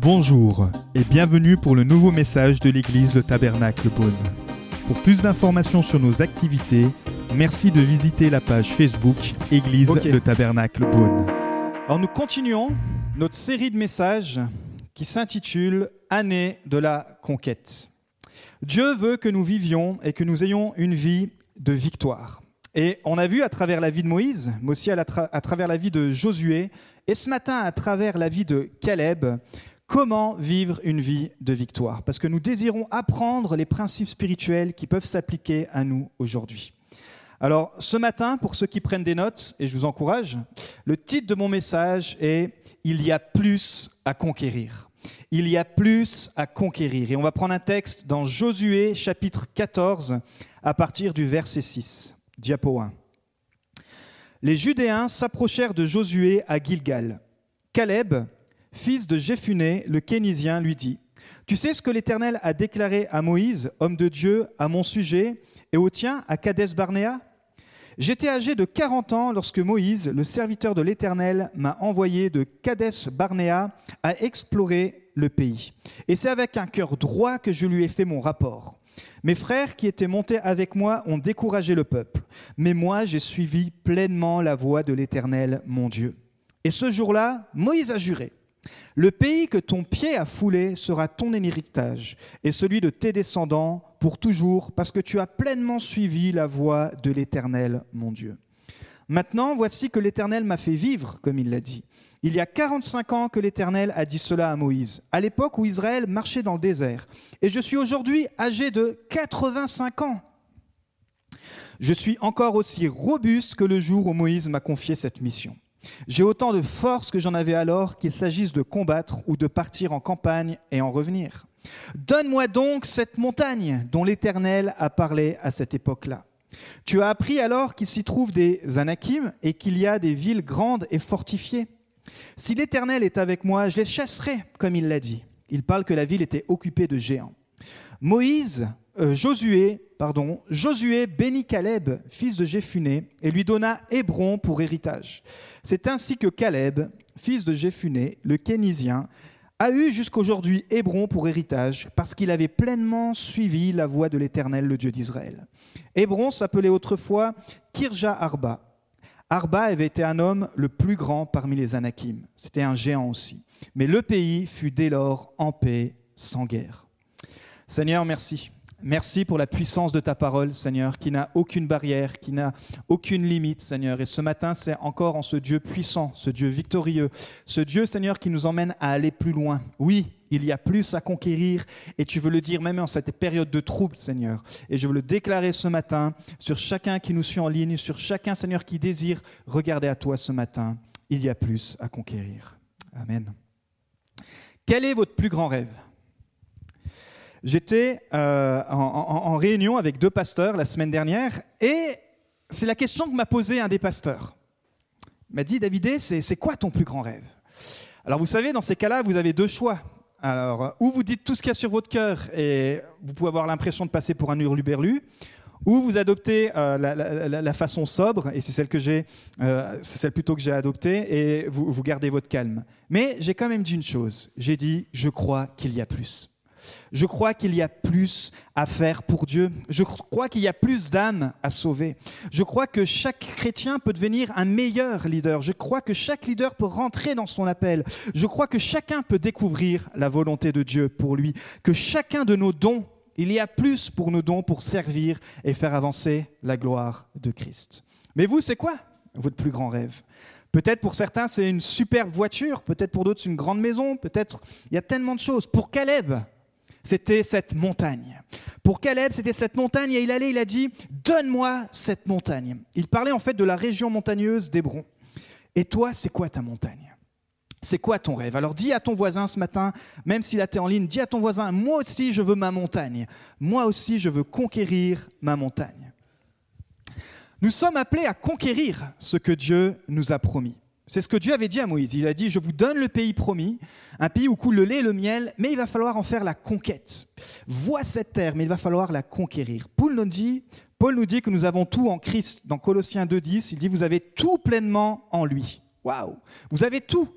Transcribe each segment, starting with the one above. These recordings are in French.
Bonjour et bienvenue pour le nouveau message de l'église Le Tabernacle Beaune. Pour plus d'informations sur nos activités, merci de visiter la page Facebook Église. Le Tabernacle Beaune. Alors nous continuons notre série de messages qui s'intitule Année de la conquête. Dieu veut que nous vivions et que nous ayons une vie de victoire. Et on a vu à travers la vie de Moïse, mais aussi à, travers la vie de Josué, et ce matin à travers la vie de Caleb, comment vivre une vie de victoire? Parce que nous désirons apprendre les principes spirituels qui peuvent s'appliquer à nous aujourd'hui. Alors, ce matin, pour ceux qui prennent des notes, et je vous encourage, le titre de mon message est Il y a plus à conquérir. Il y a plus à conquérir. Et on va prendre un texte dans Josué chapitre 14 à partir du verset 6. Diapo 1. Les Judéens s'approchèrent de Josué à Gilgal. Caleb, fils de Jéphuné, le Kénisien, lui dit Tu sais ce que l'Éternel a déclaré à Moïse, homme de Dieu, à mon sujet, et au tien, à Kadès Barnéa? J'étais âgé de 40 ans lorsque Moïse, le serviteur de l'Éternel, m'a envoyé de Kadès Barnéa à explorer le pays. Et c'est avec un cœur droit que je lui ai fait mon rapport. Mes frères qui étaient montés avec moi ont découragé le peuple, mais moi j'ai suivi pleinement la voie de l'Éternel, mon Dieu. Et ce jour-là, Moïse a juré, le pays que ton pied a foulé sera ton héritage et celui de tes descendants pour toujours, parce que tu as pleinement suivi la voie de l'Éternel, mon Dieu. Maintenant, voici que l'Éternel m'a fait vivre, comme il l'a dit. Il y a 45 ans que l'Éternel a dit cela à Moïse, à l'époque où Israël marchait dans le désert. Et je suis aujourd'hui âgé de 85 ans. Je suis encore aussi robuste que le jour où Moïse m'a confié cette mission. J'ai autant de force que j'en avais alors, qu'il s'agisse de combattre ou de partir en campagne et en revenir. Donne-moi donc cette montagne dont l'Éternel a parlé à cette époque-là. Tu as appris alors qu'il s'y trouve des Anakim et qu'il y a des villes grandes et fortifiées. Si l'Éternel est avec moi, je les chasserai, comme il l'a dit. Il parle que la ville était occupée de géants. Moïse, euh, Josué, pardon, Josué bénit Caleb, fils de Jéphuné, et lui donna Hébron pour héritage. C'est ainsi que Caleb, fils de Jéphuné, le Kénisien, a eu jusqu'aujourd'hui Hébron pour héritage, parce qu'il avait pleinement suivi la voie de l'Éternel, le Dieu d'Israël. Hébron s'appelait autrefois Kirja Arba. Arba avait été un homme le plus grand parmi les Anakim. C'était un géant aussi. Mais le pays fut dès lors en paix, sans guerre. Seigneur, merci. Merci pour la puissance de ta parole, Seigneur, qui n'a aucune barrière, qui n'a aucune limite, Seigneur. Et ce matin, c'est encore en ce Dieu puissant, ce Dieu victorieux, ce Dieu, Seigneur, qui nous emmène à aller plus loin. Oui, il y a plus à conquérir, et tu veux le dire même en cette période de trouble, Seigneur. Et je veux le déclarer ce matin sur chacun qui nous suit en ligne, sur chacun, Seigneur, qui désire regarder à toi ce matin. Il y a plus à conquérir. Amen. Quel est votre plus grand rêve? J'étais euh, en, réunion avec deux pasteurs la semaine dernière et c'est la question que m'a posée un des pasteurs. Il m'a dit, Davidé, c'est quoi ton plus grand rêve? Alors vous savez, dans ces cas-là, vous avez deux choix. Alors, ou vous dites tout ce qu'il y a sur votre cœur et vous pouvez avoir l'impression de passer pour un hurluberlu, ou vous adoptez euh, la, façon sobre, et c'est celle que j'ai, euh, celle plutôt que j'ai adoptée, et vous, vous gardez votre calme. Mais j'ai quand même dit une chose. J'ai dit, je crois qu'il y a plus. Je crois qu'il y a plus à faire pour Dieu. Je crois qu'il y a plus d'âmes à sauver. Je crois que chaque chrétien peut devenir un meilleur leader. Je crois que chaque leader peut rentrer dans son appel. Je crois que chacun peut découvrir la volonté de Dieu pour lui. Que chacun de nos dons, il y a plus pour nos dons pour servir et faire avancer la gloire de Christ. Mais vous, c'est quoi votre plus grand rêve? Peut-être pour certains, c'est une superbe voiture. Peut-être pour d'autres, c'est une grande maison. Peut-être, il y a tellement de choses. Pour Caleb, c'était cette montagne. Pour Caleb, c'était cette montagne et il allait, il a dit, donne-moi cette montagne. Il parlait en fait de la région montagneuse d'Hébron. Et toi, c'est quoi ta montagne? C'est quoi ton rêve? Alors dis à ton voisin ce matin, même s'il été en ligne, dis à ton voisin, moi aussi je veux ma montagne. Moi aussi je veux conquérir ma montagne. Nous sommes appelés à conquérir ce que Dieu nous a promis. C'est ce que Dieu avait dit à Moïse. Il a dit, je vous donne le pays promis, un pays où coule le lait et le miel, mais il va falloir en faire la conquête. Vois cette terre, mais il va falloir la conquérir. Paul nous dit, Paul nous dit que nous avons tout en Christ. Dans Colossiens 2.10, il dit, vous avez tout pleinement en lui. Waouh Vous avez tout.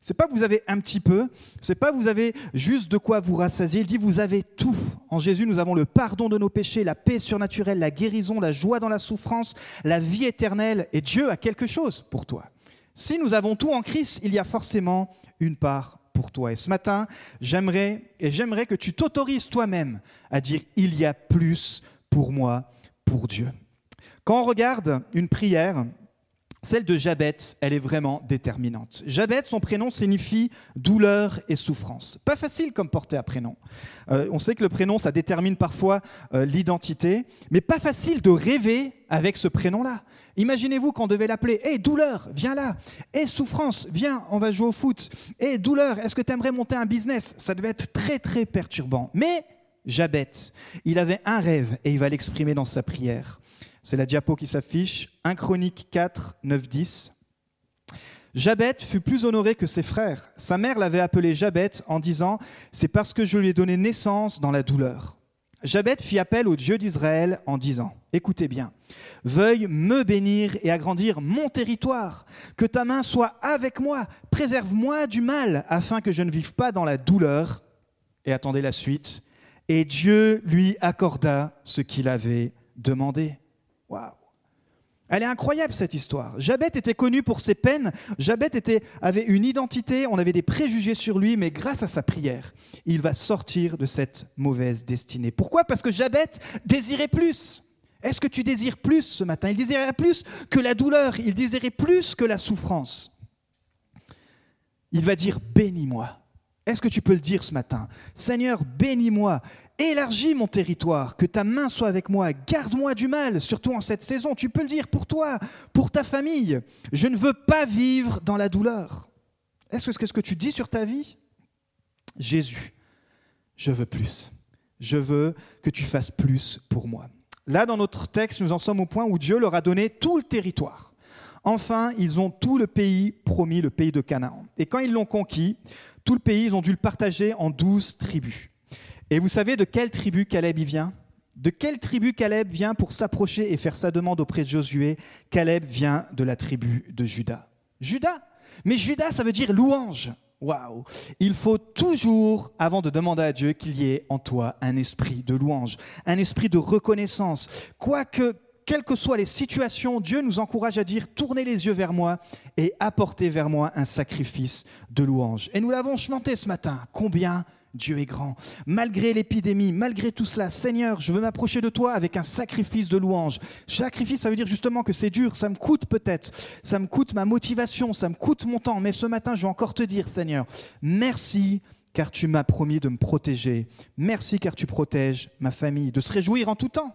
C'est pas que vous avez un petit peu, c'est pas que vous avez juste de quoi vous rassasier. Il dit vous avez tout. En Jésus, nous avons le pardon de nos péchés, la paix surnaturelle, la guérison, la joie dans la souffrance, la vie éternelle. Et Dieu a quelque chose pour toi. Si nous avons tout en Christ, il y a forcément une part pour toi. Et ce matin, j'aimerais et j'aimerais que tu t'autorises toi-même à dire il y a plus pour moi, pour Dieu. Quand on regarde une prière, celle de Jabet, elle est vraiment déterminante. Jabet, son prénom signifie douleur et souffrance. Pas facile comme porter un prénom. Euh, on sait que le prénom, ça détermine parfois euh, l'identité, mais pas facile de rêver avec ce prénom-là. Imaginez-vous qu'on devait l'appeler Hé, douleur, viens là. Hé, souffrance, viens, on va jouer au foot. Hé, douleur, est-ce que tu aimerais monter un business? Ça devait être très, très perturbant. Mais Jabet, il avait un rêve et il va l'exprimer dans sa prière. C'est la diapo qui s'affiche. 1 Chronique 4, 9, 10. Jabet fut plus honoré que ses frères. Sa mère l'avait appelé Jabet en disant C'est parce que je lui ai donné naissance dans la douleur. Jabet fit appel au Dieu d'Israël en disant Écoutez bien, veuille me bénir et agrandir mon territoire, que ta main soit avec moi, préserve-moi du mal, afin que je ne vive pas dans la douleur. Et attendez la suite. Et Dieu lui accorda ce qu'il avait demandé. Waouh elle est incroyable cette histoire. Jabet était connu pour ses peines, Jabet avait une identité, on avait des préjugés sur lui, mais grâce à sa prière, il va sortir de cette mauvaise destinée. Pourquoi? Parce que Jabet désirait plus. Est-ce que tu désires plus ce matin? Il désirait plus que la douleur, il désirait plus que la souffrance. Il va dire bénis-moi. Est-ce que tu peux le dire ce matin? Seigneur, bénis-moi. Élargis mon territoire, que ta main soit avec moi, garde-moi du mal, surtout en cette saison. Tu peux le dire pour toi, pour ta famille. Je ne veux pas vivre dans la douleur. Est-ce que ce que tu dis sur ta vie? Jésus, je veux plus. Je veux que tu fasses plus pour moi. Là, dans notre texte, nous en sommes au point où Dieu leur a donné tout le territoire. Enfin, ils ont tout le pays promis, le pays de Canaan. Et quand ils l'ont conquis, tout le pays, ils ont dû le partager en douze tribus. Et vous savez de quelle tribu Caleb y vient? De quelle tribu Caleb vient pour s'approcher et faire sa demande auprès de Josué? Caleb vient de la tribu de Judas. Judas Mais Judas, ça veut dire louange. Waouh Il faut toujours, avant de demander à Dieu, qu'il y ait en toi un esprit de louange, un esprit de reconnaissance. Quoique, quelles que soient les situations, Dieu nous encourage à dire tournez les yeux vers moi et apportez vers moi un sacrifice de louange. Et nous l'avons chanté ce matin. Combien Dieu est grand. Malgré l'épidémie, malgré tout cela, Seigneur, je veux m'approcher de toi avec un sacrifice de louange. Sacrifice, ça veut dire justement que c'est dur, ça me coûte peut-être, ça me coûte ma motivation, ça me coûte mon temps, mais ce matin, je vais encore te dire, Seigneur, merci car tu m'as promis de me protéger. Merci car tu protèges ma famille, de se réjouir en tout temps.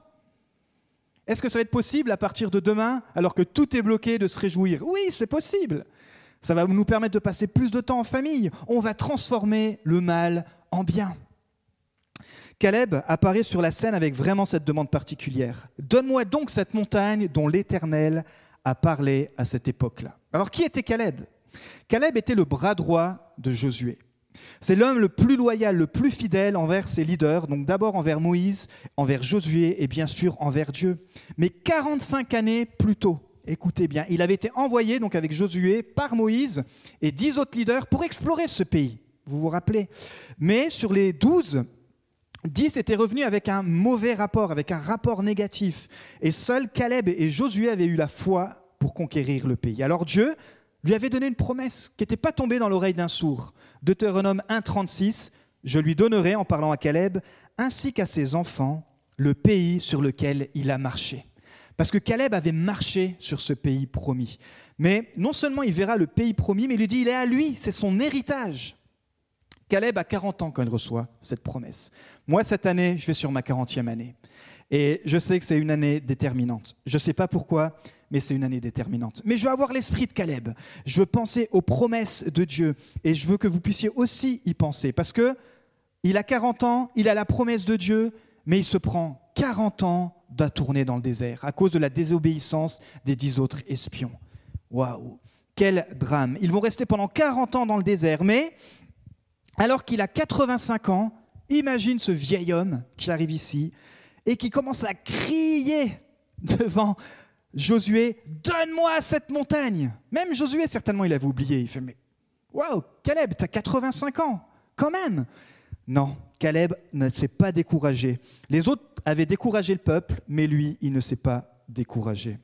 Est-ce que ça va être possible à partir de demain, alors que tout est bloqué, de se réjouir? Oui, c'est possible. Ça va nous permettre de passer plus de temps en famille. On va transformer le mal en bien. Caleb apparaît sur la scène avec vraiment cette demande particulière. Donne-moi donc cette montagne dont l'Éternel a parlé à cette époque-là. Alors qui était Caleb? Caleb était le bras droit de Josué. C'est l'homme le plus loyal, le plus fidèle envers ses leaders, donc d'abord envers Moïse, envers Josué et bien sûr envers Dieu. Mais 45 années plus tôt, écoutez bien, il avait été envoyé donc avec Josué par Moïse et dix autres leaders pour explorer ce pays. Vous vous rappelez Mais sur les douze, dix étaient revenus avec un mauvais rapport, avec un rapport négatif. Et seuls Caleb et Josué avaient eu la foi pour conquérir le pays. Alors Dieu lui avait donné une promesse qui n'était pas tombée dans l'oreille d'un sourd. Deutéronome 1,36 Je lui donnerai, en parlant à Caleb, ainsi qu'à ses enfants, le pays sur lequel il a marché. Parce que Caleb avait marché sur ce pays promis. Mais non seulement il verra le pays promis, mais il lui dit il est à lui, c'est son héritage. Caleb a 40 ans quand il reçoit cette promesse. Moi, cette année, je vais sur ma 40e année. Et je sais que c'est une année déterminante. Je ne sais pas pourquoi, mais c'est une année déterminante. Mais je veux avoir l'esprit de Caleb. Je veux penser aux promesses de Dieu. Et je veux que vous puissiez aussi y penser. Parce que il a 40 ans, il a la promesse de Dieu, mais il se prend 40 ans d'à tourner dans le désert à cause de la désobéissance des dix autres espions. Waouh Quel drame Ils vont rester pendant 40 ans dans le désert, mais alors qu'il a 85 ans, imagine ce vieil homme qui arrive ici et qui commence à crier devant Josué, donne-moi cette montagne. Même Josué, certainement, il avait oublié. Il fait, mais waouh, Caleb, tu as 85 ans, quand même. Non, Caleb ne s'est pas découragé. Les autres avaient découragé le peuple, mais lui, il ne s'est pas découragé.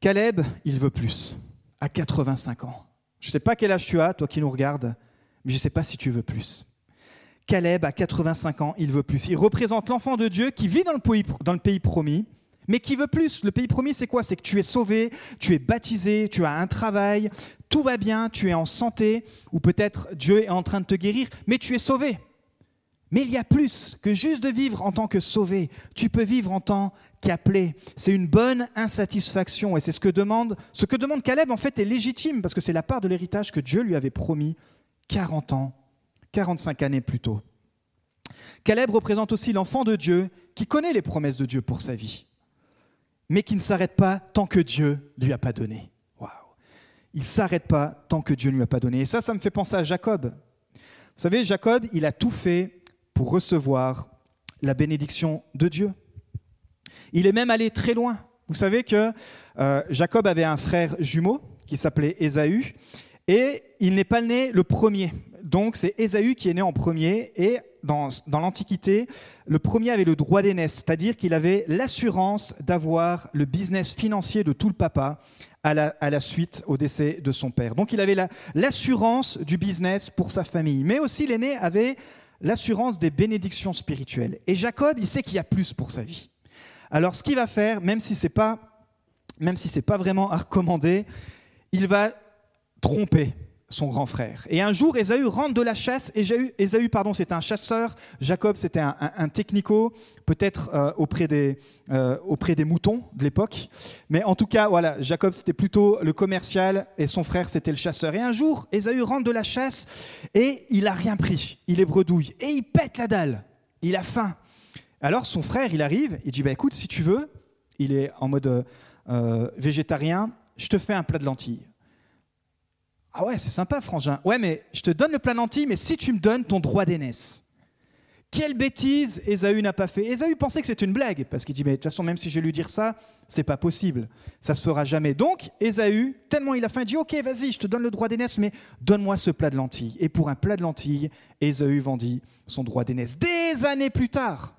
Caleb, il veut plus, à 85 ans. Je ne sais pas quel âge tu as, toi qui nous regardes, mais je ne sais pas si tu veux plus. Caleb, à 85 ans, il veut plus. Il représente l'enfant de Dieu qui vit dans le pays, dans le pays promis, mais qui veut plus. Le pays promis, c'est quoi? C'est que tu es sauvé, tu es baptisé, tu as un travail, tout va bien, tu es en santé, ou peut-être Dieu est en train de te guérir, mais tu es sauvé. Mais il y a plus que juste de vivre en tant que sauvé. Tu peux vivre en tant qu'appelé. C'est une bonne insatisfaction. Et c'est ce que demande, ce que demande Caleb, en fait, est légitime, parce que c'est la part de l'héritage que Dieu lui avait promis 40 ans 45 années plus tôt. Caleb représente aussi l'enfant de Dieu qui connaît les promesses de Dieu pour sa vie, mais qui ne s'arrête pas tant que Dieu lui a pas donné. Waouh Il ne s'arrête pas tant que Dieu ne lui a pas donné. Et ça, ça me fait penser à Jacob. Vous savez, Jacob, il a tout fait pour recevoir la bénédiction de Dieu. Il est même allé très loin. Vous savez que euh, Jacob avait un frère jumeau qui s'appelait Ésaü, et il n'est pas né le premier. Donc c'est Ésaü qui est né en premier et dans, l'Antiquité, le premier avait le droit d'aînesse, c'est-à-dire qu'il avait l'assurance d'avoir le business financier de tout le papa à la, suite au décès de son père. Donc il avait l'assurance du business pour sa famille, mais aussi l'aîné avait l'assurance des bénédictions spirituelles. Et Jacob, il sait qu'il y a plus pour sa vie. Alors ce qu'il va faire, même si ce n'est pas, si pas vraiment à recommander, il va tromper son grand frère. Et un jour, Ésaü rentre de la chasse. Ésaü, Ésaü pardon, c'était un chasseur. Jacob, c'était un, technico, peut-être euh, auprès, des, euh, auprès des moutons de l'époque. Mais en tout cas, voilà, Jacob, c'était plutôt le commercial et son frère, c'était le chasseur. Et un jour, Ésaü rentre de la chasse et il a rien pris. Il est bredouille et il pète la dalle. Il a faim. Alors son frère, il arrive, il dit bah, écoute, si tu veux, il est en mode euh, végétarien, je te fais un plat de lentilles. Ah ouais, c'est sympa, Frangin. Ouais, mais je te donne le plan anti, mais si tu me donnes ton droit d'aînesse. Quelle bêtise Ésaü n'a pas fait. Ésaü pensait que c'était une blague, parce qu'il dit, mais de toute façon, même si je vais lui dire ça, c'est pas possible. Ça se fera jamais. Donc, Ésaü, tellement il a faim, dit, ok, vas-y, je te donne le droit d'aînesse, mais donne-moi ce plat de lentilles. Et pour un plat de lentilles, Ésaü vendit son droit d'aînesse. Des années plus tard,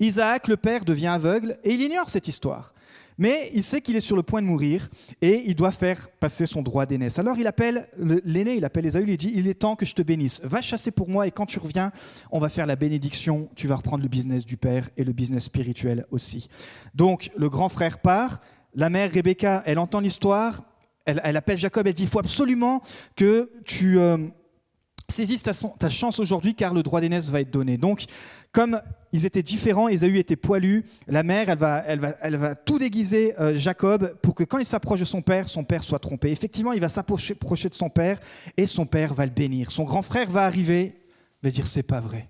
Isaac, le père, devient aveugle, et il ignore cette histoire. Mais il sait qu'il est sur le point de mourir et il doit faire passer son droit d'aînesse. Alors il appelle l'aîné, il appelle Esaü, il dit Il est temps que je te bénisse. Va chasser pour moi et quand tu reviens, on va faire la bénédiction. Tu vas reprendre le business du père et le business spirituel aussi. Donc le grand frère part. La mère Rebecca, elle entend l'histoire. Elle, appelle Jacob. Elle dit Il faut absolument que tu. Euh, saisisses ta, ta chance aujourd'hui car le droit d'aînesse va être donné. Donc, comme ils étaient différents, Ésaü était poilu, la mère, elle va, tout déguiser euh, Jacob pour que quand il s'approche de son père, son père soit trompé. Effectivement, il va s'approcher de son père et son père va le bénir. Son grand frère va arriver, va dire c'est pas vrai.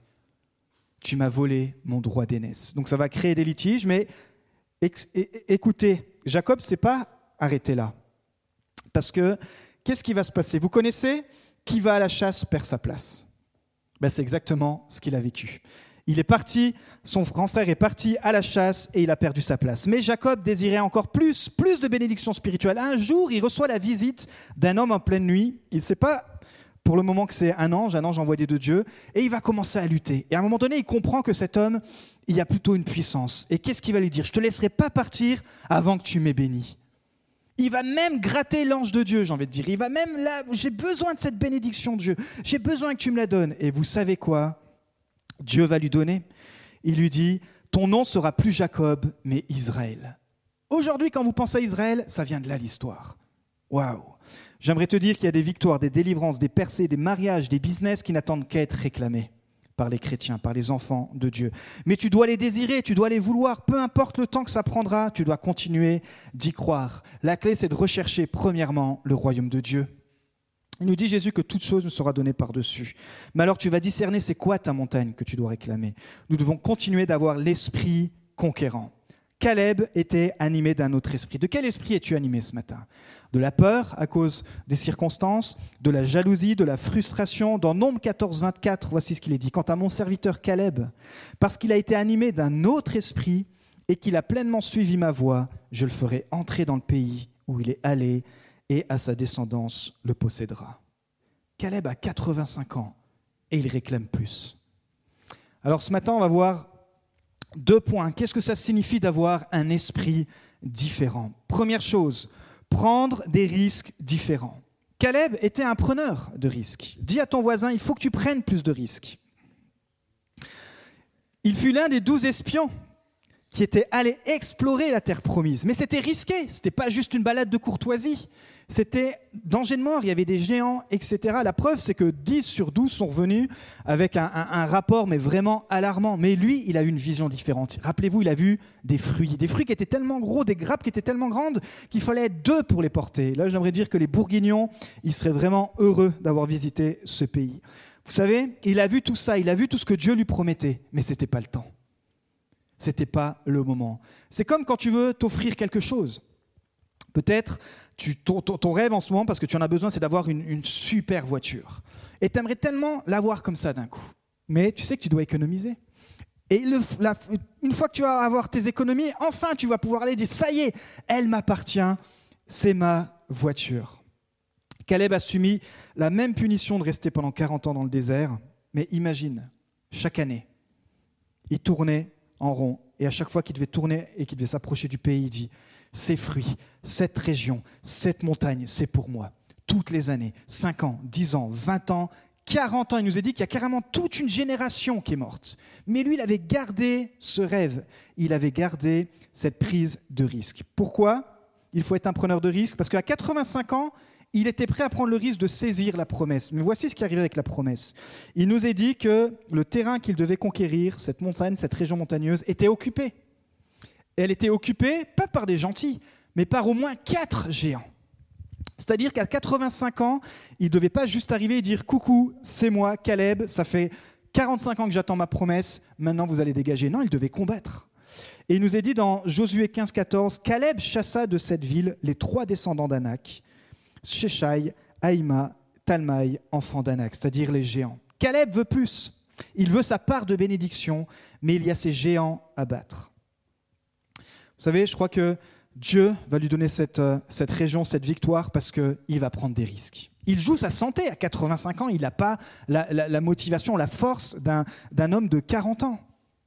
Tu m'as volé mon droit d'aînesse. Donc ça va créer des litiges, mais écoutez, Jacob s'est pas arrêté là. Parce que qu'est-ce qui va se passer? Vous connaissez qui va à la chasse perd sa place. Ben, c'est exactement ce qu'il a vécu. Il est parti, son grand frère est parti à la chasse et il a perdu sa place. Mais Jacob désirait encore plus, plus de bénédictions spirituelles. Un jour, il reçoit la visite d'un homme en pleine nuit. Il ne sait pas pour le moment que c'est un ange, un ange envoyé de Dieu, et il va commencer à lutter. Et à un moment donné, il comprend que cet homme, il a plutôt une puissance. Et qu'est-ce qu'il va lui dire? Je te laisserai pas partir avant que tu m'aies béni. Il va même gratter l'ange de Dieu, j'ai envie de dire. Il va même j'ai besoin de cette bénédiction Dieu. J'ai besoin que tu me la donnes. Et vous savez quoi? Dieu va lui donner. Il lui dit, ton nom sera plus Jacob, mais Israël. Aujourd'hui, quand vous pensez à Israël, ça vient de là l'histoire. Waouh J'aimerais te dire qu'il y a des victoires, des délivrances, des percées, des mariages, des business qui n'attendent qu'à être réclamés par les chrétiens, par les enfants de Dieu. Mais tu dois les désirer, tu dois les vouloir, peu importe le temps que ça prendra, tu dois continuer d'y croire. La clé, c'est de rechercher premièrement le royaume de Dieu. Il nous dit Jésus que toute chose nous sera donnée par-dessus. Mais alors tu vas discerner c'est quoi ta montagne que tu dois réclamer? Nous devons continuer d'avoir l'esprit conquérant. Caleb était animé d'un autre esprit. De quel esprit es-tu animé ce matin? De la peur à cause des circonstances, de la jalousie, de la frustration? Dans Nombre 14, 24, voici ce qu'il est dit. Quant à mon serviteur Caleb, parce qu'il a été animé d'un autre esprit, et qu'il a pleinement suivi ma voie, je le ferai entrer dans le pays où il est allé, et à sa descendance le possédera. Caleb a 85 ans, et il réclame plus. Alors ce matin, on va voir deux points. Qu'est-ce que ça signifie d'avoir un esprit différent? Première chose, prendre des risques différents. Caleb était un preneur de risques. Dis à ton voisin, il faut que tu prennes plus de risques. Il fut l'un des douze espions qui étaient allés explorer la terre promise. Mais c'était risqué, ce n'était pas juste une balade de courtoisie. C'était danger de mort, il y avait des géants, etc. La preuve, c'est que 10 sur 12 sont revenus avec un, rapport, mais vraiment alarmant. Mais lui, il a eu une vision différente. Rappelez-vous, il a vu des fruits, des fruits qui étaient tellement gros, des grappes qui étaient tellement grandes qu'il fallait deux pour les porter. Là, j'aimerais dire que les Bourguignons, ils seraient vraiment heureux d'avoir visité ce pays. Vous savez, il a vu tout ça, il a vu tout ce que Dieu lui promettait, mais ce n'était pas le temps. Ce n'était pas le moment. C'est comme quand tu veux t'offrir quelque chose. Peut-être ton, rêve en ce moment, parce que tu en as besoin, c'est d'avoir une, super voiture. Et tu aimerais tellement l'avoir comme ça d'un coup. Mais tu sais que tu dois économiser. Et une fois que tu vas avoir tes économies, enfin tu vas pouvoir aller dire, ça y est, elle m'appartient, c'est ma voiture. Caleb a subi la même punition de rester pendant 40 ans dans le désert, mais imagine, chaque année, il tournait en rond, et à chaque fois qu'il devait tourner et qu'il devait s'approcher du pays, il dit, ces fruits, cette région, cette montagne, c'est pour moi. Toutes les années, 5 ans, 10 ans, 20 ans, 40 ans, il nous a dit qu'il y a carrément toute une génération qui est morte. Mais lui, il avait gardé ce rêve, il avait gardé cette prise de risque. Pourquoi Il faut être un preneur de risque? Parce qu'à 85 ans, il était prêt à prendre le risque de saisir la promesse. Mais voici ce qui arrivait avec la promesse. Il nous a dit que le terrain qu'il devait conquérir, cette montagne, cette région montagneuse, était occupé elle était occupée par des gentils, mais par au moins quatre géants. C'est-à-dire qu'à 85 ans, il ne devait pas juste arriver et dire Coucou, c'est moi, Caleb, ça fait 45 ans que j'attends ma promesse, maintenant vous allez dégager. Non, il devait combattre. Et il nous est dit dans Josué 15, 14 Caleb chassa de cette ville les trois descendants d'Anak, Sheshai, Aïma, Talmaï, enfants d'Anak, c'est-à-dire les géants. Caleb veut plus. Il veut sa part de bénédiction, mais il y a ces géants à battre. Vous savez, je crois que Dieu va lui donner cette, euh, région, cette victoire, parce qu'il va prendre des risques. Il joue sa santé à 85 ans, il n'a pas la, motivation, la force d'un homme de 40 ans,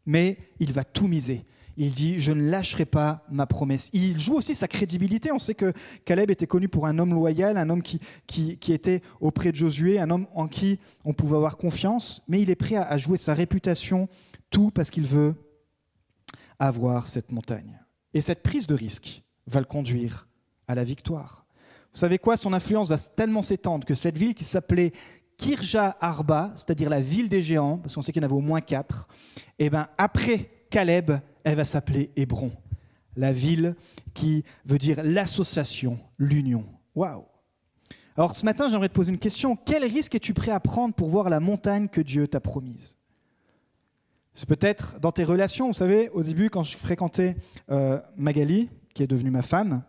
mais il va tout miser. Il dit, je ne lâcherai pas ma promesse. Il joue aussi sa crédibilité. On sait que Caleb était connu pour un homme loyal, un homme qui, était auprès de Josué, un homme en qui on pouvait avoir confiance, mais il est prêt à jouer sa réputation, tout parce qu'il veut avoir cette montagne. Et cette prise de risque va le conduire à la victoire. Vous savez quoi? Son influence va tellement s'étendre que cette ville qui s'appelait Kirja Arba, c'est-à-dire la ville des géants, parce qu'on sait qu'il y en avait au moins quatre, eh ben après Caleb, elle va s'appeler Hébron, la ville qui veut dire l'association, l'union. Waouh Alors ce matin, j'aimerais te poser une question. Quel risque es-tu prêt à prendre pour voir la montagne que Dieu t'a promise? C'est peut-être dans tes relations. Vous savez, au début, quand je fréquentais euh, Magali, qui est devenue ma femme,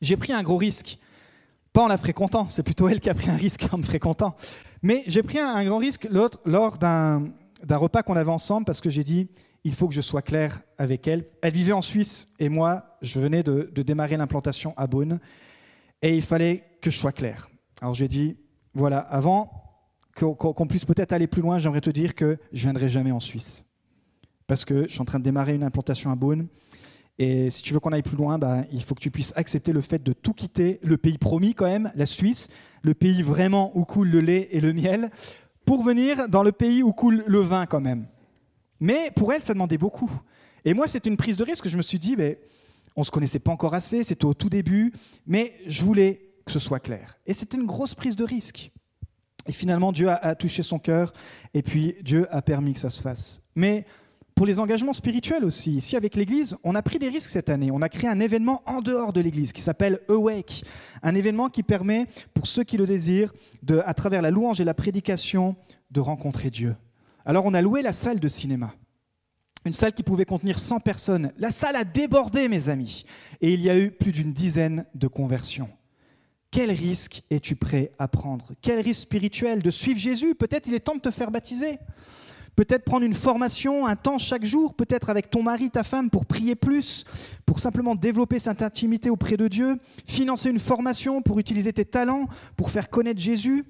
j'ai pris un gros risque. Pas en la fréquentant, c'est plutôt elle qui a pris un risque en me fréquentant. Mais j'ai pris un, grand risque lors d'un repas qu'on avait ensemble parce que j'ai dit, il faut que je sois clair avec elle. Elle vivait en Suisse et moi, je venais de, démarrer l'implantation à Beaune et il fallait que je sois clair. Alors j'ai dit, voilà, avant, qu'on puisse peut-être aller plus loin, j'aimerais te dire que je viendrai jamais en Suisse. Parce que je suis en train de démarrer une implantation à Beaune. Et si tu veux qu'on aille plus loin, bah, il faut que tu puisses accepter le fait de tout quitter, le pays promis quand même, la Suisse, le pays vraiment où coule le lait et le miel, pour venir dans le pays où coule le vin quand même. Mais pour elle, ça demandait beaucoup. Et moi, c'était une prise de risque. Je me suis dit, on ne se connaissait pas encore assez, c'était au tout début, mais je voulais que ce soit clair. Et c'était une grosse prise de risque. Et finalement, Dieu a, touché son cœur, et puis Dieu a permis que ça se fasse. Mais pour les engagements spirituels aussi, ici avec l'Église, on a pris des risques cette année. On a créé un événement en dehors de l'Église qui s'appelle Awake, un événement qui permet, pour ceux qui le désirent, à travers la louange et la prédication, de rencontrer Dieu. Alors on a loué la salle de cinéma. Une salle qui pouvait contenir 100 personnes. La salle a débordé, mes amis. Et il y a eu plus d'une dizaine de conversions. Quel risque es-tu prêt à prendre? Quel risque spirituel de suivre Jésus? Peut-être il est temps de te faire baptiser. Peut-être prendre une formation, un temps chaque jour, peut-être avec ton mari, ta femme, pour prier plus, pour simplement développer cette intimité auprès de Dieu. Financer une formation pour utiliser tes talents, pour faire connaître Jésus.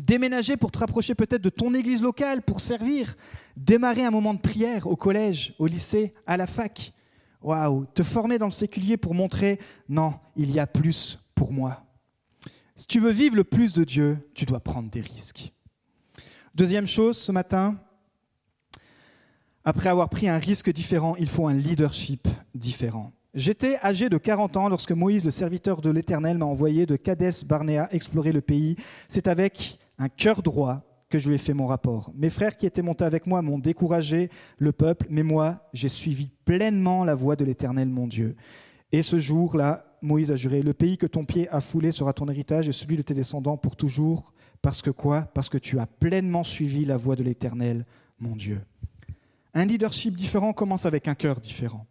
Déménager pour te rapprocher peut-être de ton église locale, pour servir. Démarrer un moment de prière au collège, au lycée, à la fac. Waouh, te former dans le séculier pour montrer, non, il y a plus pour moi. Si tu veux vivre le plus de Dieu, tu dois prendre des risques. Deuxième chose ce matin, après avoir pris un risque différent, il faut un leadership différent. J'étais âgé de 40 ans lorsque Moïse, le serviteur de l'Éternel, m'a envoyé de Cadès Barnéa explorer le pays. C'est avec un cœur droit que je lui ai fait mon rapport. Mes frères qui étaient montés avec moi m'ont découragé, le peuple, mais moi, j'ai suivi pleinement la voie de l'Éternel, mon Dieu. Et ce jour-là, Moïse a juré, le pays que ton pied a foulé sera ton héritage et celui de tes descendants pour toujours. Parce que quoi? Parce que tu as pleinement suivi la voie de l'Éternel, mon Dieu. Un leadership différent commence avec un cœur différent.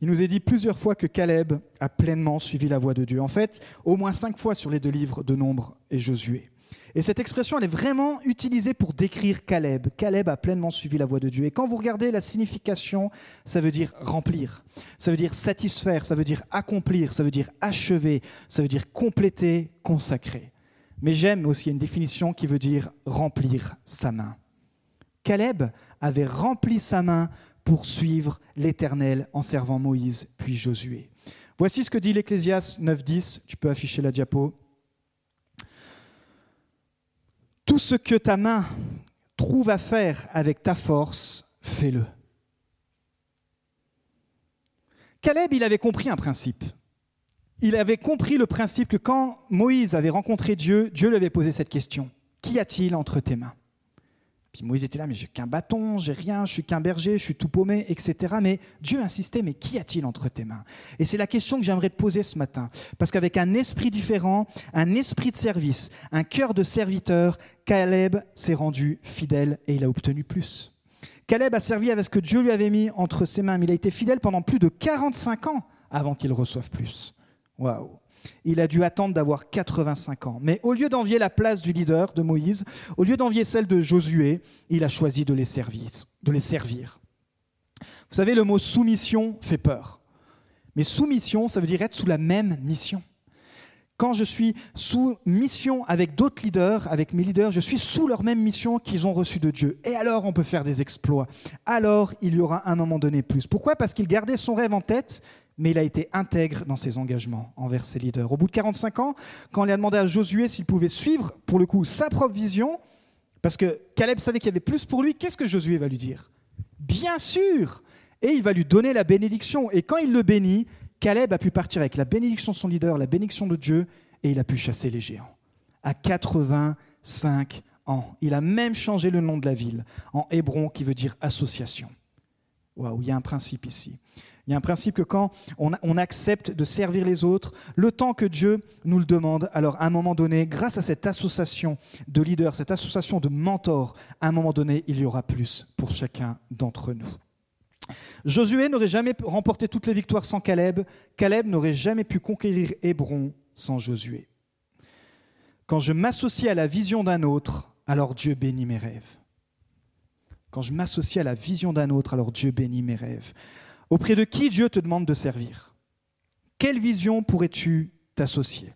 Il nous est dit plusieurs fois que Caleb a pleinement suivi la voie de Dieu. En fait, au moins cinq fois sur les deux livres de Nombre et Josué. Et cette expression, elle est vraiment utilisée pour décrire Caleb. Caleb a pleinement suivi la voie de Dieu. Et quand vous regardez la signification, ça veut dire remplir, ça veut dire satisfaire, ça veut dire accomplir, ça veut dire achever, ça veut dire compléter, consacrer. Mais j'aime aussi une définition qui veut dire remplir sa main. Caleb avait rempli sa main pour suivre l'Éternel en servant Moïse puis Josué. Voici ce que dit l'Ecclésiaste 9.10, tu peux afficher la diapo. Tout ce que ta main trouve à faire avec ta force, fais-le. Caleb, il avait compris un principe. Il avait compris le principe que quand Moïse avait rencontré Dieu, Dieu lui avait posé cette question. Qu'y a-t-il entre tes mains? Puis Moïse était là, mais j'ai qu'un bâton, j'ai rien, je suis qu'un berger, je suis tout paumé, etc. Mais Dieu insistait, mais qu'y a-t-il entre tes mains? Et c'est la question que j'aimerais te poser ce matin. Parce qu'avec un esprit différent, un esprit de service, un cœur de serviteur, Caleb s'est rendu fidèle et il a obtenu plus. Caleb a servi avec ce que Dieu lui avait mis entre ses mains, mais il a été fidèle pendant plus de 45 ans avant qu'il reçoive plus. Waouh il a dû attendre d'avoir 85 ans. Mais au lieu d'envier la place du leader de Moïse, au lieu d'envier celle de Josué, il a choisi de les servir. De les servir. Vous savez, le mot soumission fait peur. Mais soumission, ça veut dire être sous la même mission. Quand je suis sous mission avec d'autres leaders, avec mes leaders, je suis sous leur même mission qu'ils ont reçue de Dieu. Et alors, on peut faire des exploits. Alors, il y aura un moment donné plus. Pourquoi? Parce qu'il gardait son rêve en tête mais il a été intègre dans ses engagements envers ses leaders. Au bout de 45 ans, quand il a demandé à Josué s'il pouvait suivre, pour le coup, sa propre vision, parce que Caleb savait qu'il y avait plus pour lui, qu'est-ce que Josué va lui dire? Bien sûr Et il va lui donner la bénédiction. Et quand il le bénit, Caleb a pu partir avec la bénédiction de son leader, la bénédiction de Dieu, et il a pu chasser les géants. À 85 ans. Il a même changé le nom de la ville en Hébron, qui veut dire association. Waouh, il y a un principe ici. Il y a un principe que quand on, accepte de servir les autres, le temps que Dieu nous le demande, alors à un moment donné, grâce à cette association de leaders, cette association de mentors, à un moment donné, il y aura plus pour chacun d'entre nous. Josué n'aurait jamais remporté toutes les victoires sans Caleb. Caleb n'aurait jamais pu conquérir Hébron sans Josué. Quand je m'associe à la vision d'un autre, alors Dieu bénit mes rêves. Quand je m'associe à la vision d'un autre, alors Dieu bénit mes rêves. Auprès de qui Dieu te demande de servir? Quelle vision pourrais-tu t'associer?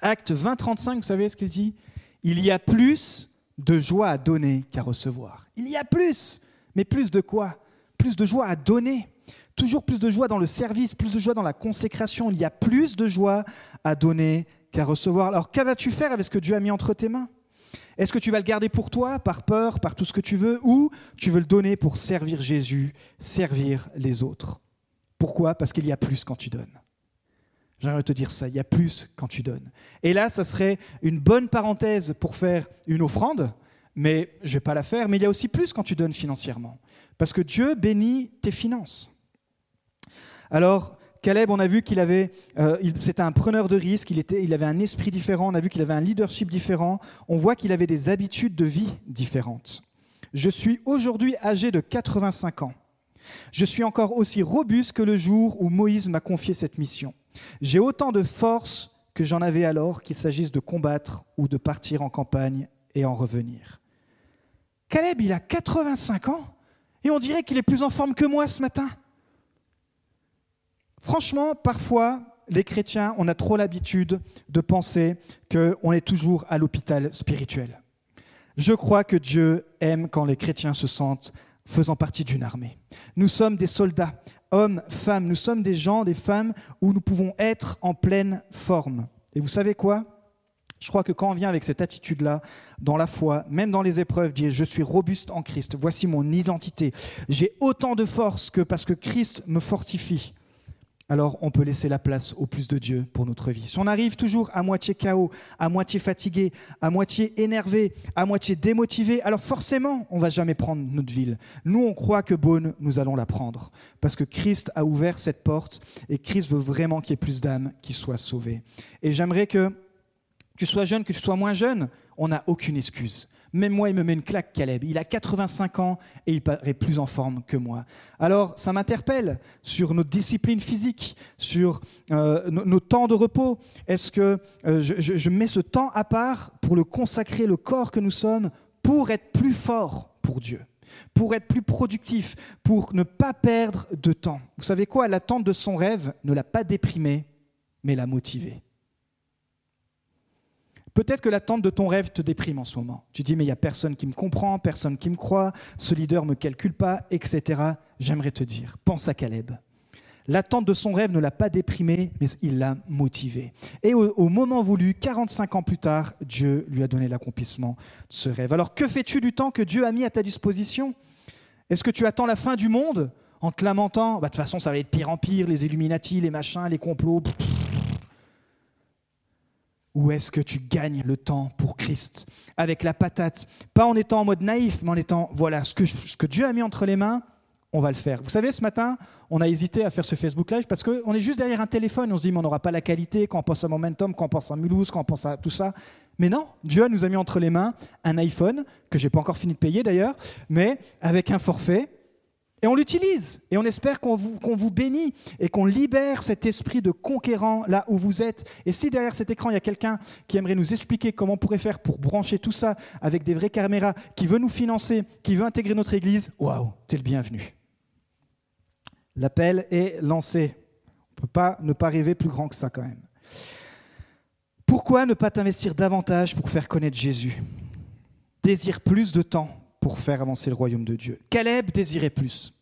Acte 20, 35, vous savez ce qu'il dit? Il y a plus de joie à donner qu'à recevoir. Il y a plus Mais plus de quoi? Plus de joie à donner. Toujours plus de joie dans le service, plus de joie dans la consécration. Il y a plus de joie à donner qu'à recevoir. Alors, qu'avas-tu faire avec ce que Dieu a mis entre tes mains? Est-ce que tu vas le garder pour toi, par peur, par tout ce que tu veux, ou tu veux le donner pour servir Jésus, servir les autres? Pourquoi? Parce qu'il y a plus quand tu donnes. J'aimerais te dire ça, il y a plus quand tu donnes. Et là, ça serait une bonne parenthèse pour faire une offrande, mais je ne vais pas la faire, mais il y a aussi plus quand tu donnes financièrement. Parce que Dieu bénit tes finances. Alors, Caleb, on a vu qu'il avait, euh, c'était un preneur de risques, il, il avait un esprit différent, on a vu qu'il avait un leadership différent, on voit qu'il avait des habitudes de vie différentes. Je suis aujourd'hui âgé de 85 ans. Je suis encore aussi robuste que le jour où Moïse m'a confié cette mission. J'ai autant de force que j'en avais alors qu'il s'agisse de combattre ou de partir en campagne et en revenir. Caleb, il a 85 ans et on dirait qu'il est plus en forme que moi ce matin. Franchement, parfois, les chrétiens, on a trop l'habitude de penser qu'on est toujours à l'hôpital spirituel. Je crois que Dieu aime quand les chrétiens se sentent faisant partie d'une armée. Nous sommes des soldats, hommes, femmes, nous sommes des gens, des femmes où nous pouvons être en pleine forme. Et vous savez quoi? Je crois que quand on vient avec cette attitude-là, dans la foi, même dans les épreuves, dire je suis robuste en Christ, voici mon identité, j'ai autant de force que parce que Christ me fortifie, alors on peut laisser la place au plus de Dieu pour notre vie. Si on arrive toujours à moitié chaos, à moitié fatigué, à moitié énervé, à moitié démotivé, alors forcément, on va jamais prendre notre ville. Nous, on croit que Beaune, nous allons la prendre, parce que Christ a ouvert cette porte et Christ veut vraiment qu'il y ait plus d'âmes qui soient sauvées. Et j'aimerais que tu sois jeune, que tu sois moins jeune, on n'a aucune excuse. Même moi, il me met une claque, Caleb. Il a 85 ans et il paraît plus en forme que moi. Alors, ça m'interpelle sur notre discipline physique, sur euh, nos, temps de repos. Est-ce que euh, je, je mets ce temps à part pour le consacrer, le corps que nous sommes, pour être plus fort pour Dieu pour être plus productif, pour ne pas perdre de temps? Vous savez quoi? L'attente de son rêve ne l'a pas déprimé, mais l'a motivé. Peut-être que l'attente de ton rêve te déprime en ce moment. Tu dis, mais il n'y a personne qui me comprend, personne qui me croit, ce leader ne me calcule pas, etc. J'aimerais te dire, pense à Caleb. L'attente de son rêve ne l'a pas déprimé, mais il l'a motivé. Et au, moment voulu, 45 ans plus tard, Dieu lui a donné l'accomplissement de ce rêve. Alors que fais-tu du temps que Dieu a mis à ta disposition? Est-ce que tu attends la fin du monde en te lamentant bah, De toute façon, ça va être pire en pire, les Illuminati, les machins, les complots. Ou est-ce que tu gagnes le temps pour Christ avec la patate Pas en étant en mode naïf, mais en étant, voilà, ce que, ce que Dieu a mis entre les mains, on va le faire. Vous savez, ce matin, on a hésité à faire ce Facebook Live parce qu'on est juste derrière un téléphone. On se dit, mais on n'aura pas la qualité quand on pense à Momentum, quand on pense à Mulhouse, quand on pense à tout ça. Mais non, Dieu nous a mis entre les mains un iPhone, que j'ai pas encore fini de payer d'ailleurs, mais avec un forfait et on l'utilise. Et on espère qu'on vous, bénit et qu'on libère cet esprit de conquérant là où vous êtes. Et si derrière cet écran, il y a quelqu'un qui aimerait nous expliquer comment on pourrait faire pour brancher tout ça avec des vraies caméras, qui veut nous financer, qui veut intégrer notre église, waouh, t'es le bienvenu. L'appel est lancé. On ne peut pas ne pas rêver plus grand que ça quand même. Pourquoi ne pas t'investir davantage pour faire connaître Jésus? Désire plus de temps pour faire avancer le royaume de Dieu. Caleb désirait plus.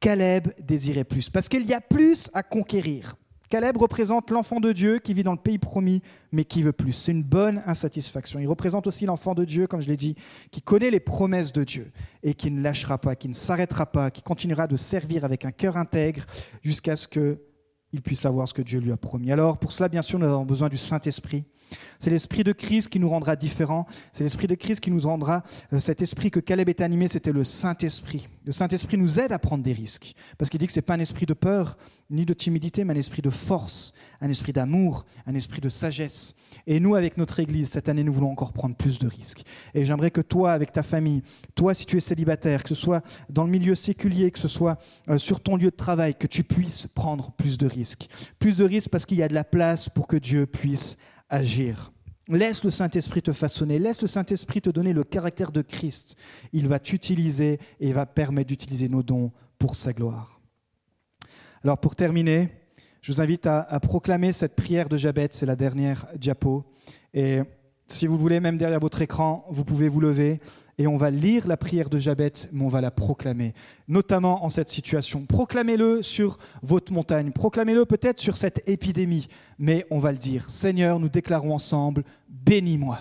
Caleb désirait plus, parce qu'il y a plus à conquérir. Caleb représente l'enfant de Dieu qui vit dans le pays promis, mais qui veut plus. C'est une bonne insatisfaction. Il représente aussi l'enfant de Dieu, comme je l'ai dit, qui connaît les promesses de Dieu et qui ne lâchera pas, qui ne s'arrêtera pas, qui continuera de servir avec un cœur intègre jusqu'à ce qu'il puisse savoir ce que Dieu lui a promis. Alors, pour cela, bien sûr, nous avons besoin du Saint-Esprit c'est l'esprit de Christ qui nous rendra différents. C'est l'esprit de Christ qui nous rendra euh, cet esprit que Caleb est animé, c'était le Saint-Esprit. Le Saint-Esprit nous aide à prendre des risques. Parce qu'il dit que ce n'est pas un esprit de peur ni de timidité, mais un esprit de force, un esprit d'amour, un esprit de sagesse. Et nous, avec notre Église, cette année, nous voulons encore prendre plus de risques. Et j'aimerais que toi, avec ta famille, toi, si tu es célibataire, que ce soit dans le milieu séculier, que ce soit euh, sur ton lieu de travail, que tu puisses prendre plus de risques. Plus de risques parce qu'il y a de la place pour que Dieu puisse agir. Laisse le Saint-Esprit te façonner, laisse le Saint-Esprit te donner le caractère de Christ. Il va t'utiliser et va permettre d'utiliser nos dons pour sa gloire. Alors pour terminer, je vous invite à, proclamer cette prière de Jabet, c'est la dernière diapo. Et si vous voulez, même derrière votre écran, vous pouvez vous lever et on va lire la prière de Jabet, mais on va la proclamer, notamment en cette situation. Proclamez-le sur votre montagne, proclamez-le peut-être sur cette épidémie, mais on va le dire. Seigneur, nous déclarons ensemble, bénis-moi.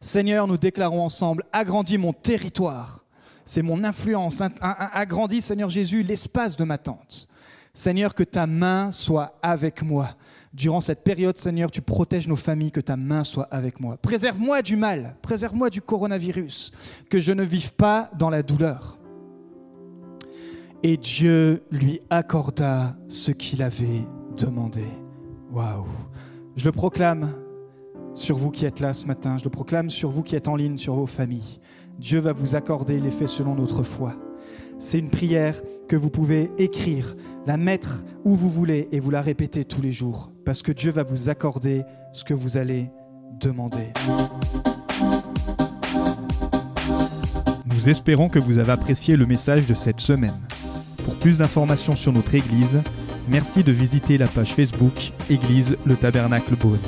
Seigneur, nous déclarons ensemble, agrandis mon territoire. C'est mon influence. Agrandis, Seigneur Jésus, l'espace de ma tente. Seigneur, que ta main soit avec moi durant cette période, Seigneur, tu protèges nos familles, que ta main soit avec moi. Préserve-moi du mal, préserve-moi du coronavirus, que je ne vive pas dans la douleur. Et Dieu lui accorda ce qu'il avait demandé. Waouh! Je le proclame sur vous qui êtes là ce matin, je le proclame sur vous qui êtes en ligne, sur vos familles. Dieu va vous accorder les faits selon notre foi. C'est une prière que vous pouvez écrire, la mettre où vous voulez et vous la répéter tous les jours, parce que Dieu va vous accorder ce que vous allez demander. Nous espérons que vous avez apprécié le message de cette semaine. Pour plus d'informations sur notre Église, merci de visiter la page Facebook Église le Tabernacle Beaune.